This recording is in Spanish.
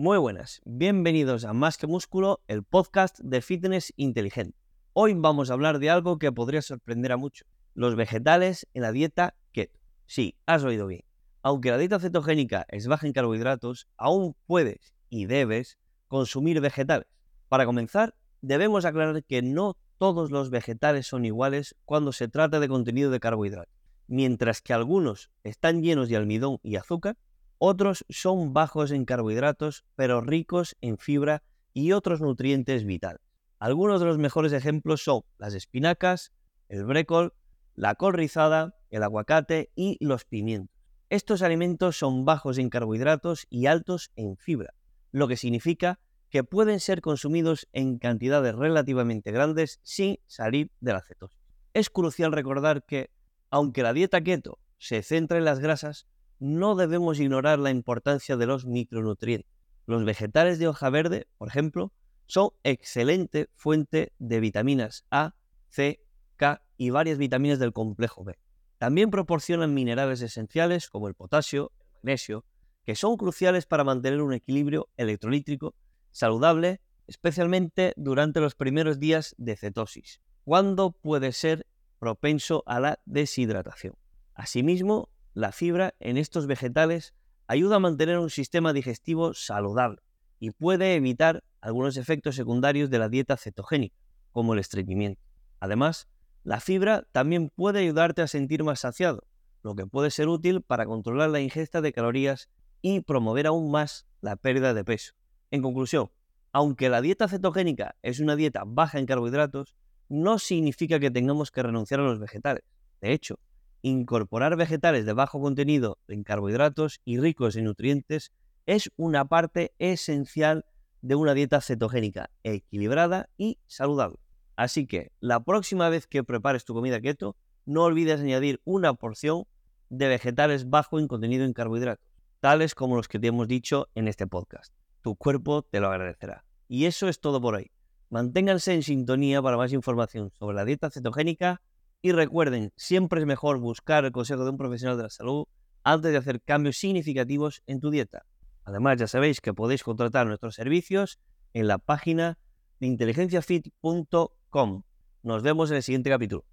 Muy buenas, bienvenidos a Más que Músculo, el podcast de fitness inteligente. Hoy vamos a hablar de algo que podría sorprender a muchos, los vegetales en la dieta keto. Sí, has oído bien. Aunque la dieta cetogénica es baja en carbohidratos, aún puedes y debes consumir vegetales. Para comenzar, debemos aclarar que no todos los vegetales son iguales cuando se trata de contenido de carbohidratos. Mientras que algunos están llenos de almidón y azúcar, otros son bajos en carbohidratos, pero ricos en fibra y otros nutrientes vitales. Algunos de los mejores ejemplos son las espinacas, el brécol, la col rizada, el aguacate y los pimientos. Estos alimentos son bajos en carbohidratos y altos en fibra, lo que significa que pueden ser consumidos en cantidades relativamente grandes sin salir de la cetosis. Es crucial recordar que, aunque la dieta keto se centra en las grasas, no debemos ignorar la importancia de los micronutrientes. Los vegetales de hoja verde, por ejemplo, son excelente fuente de vitaminas A, C, K y varias vitaminas del complejo B. También proporcionan minerales esenciales como el potasio, el magnesio, que son cruciales para mantener un equilibrio electrolítrico saludable, especialmente durante los primeros días de cetosis, cuando puede ser propenso a la deshidratación. Asimismo, la fibra en estos vegetales ayuda a mantener un sistema digestivo saludable y puede evitar algunos efectos secundarios de la dieta cetogénica, como el estreñimiento. Además, la fibra también puede ayudarte a sentir más saciado, lo que puede ser útil para controlar la ingesta de calorías y promover aún más la pérdida de peso. En conclusión, aunque la dieta cetogénica es una dieta baja en carbohidratos, no significa que tengamos que renunciar a los vegetales. De hecho, incorporar vegetales de bajo contenido en carbohidratos y ricos en nutrientes es una parte esencial de una dieta cetogénica equilibrada y saludable. Así que la próxima vez que prepares tu comida keto, no olvides añadir una porción de vegetales bajo en contenido en carbohidratos, tales como los que te hemos dicho en este podcast. Tu cuerpo te lo agradecerá. Y eso es todo por hoy. Manténganse en sintonía para más información sobre la dieta cetogénica y recuerden, siempre es mejor buscar el consejo de un profesional de la salud antes de hacer cambios significativos en tu dieta. Además, ya sabéis que podéis contratar nuestros servicios en la página de inteligenciafit.com. Nos vemos en el siguiente capítulo.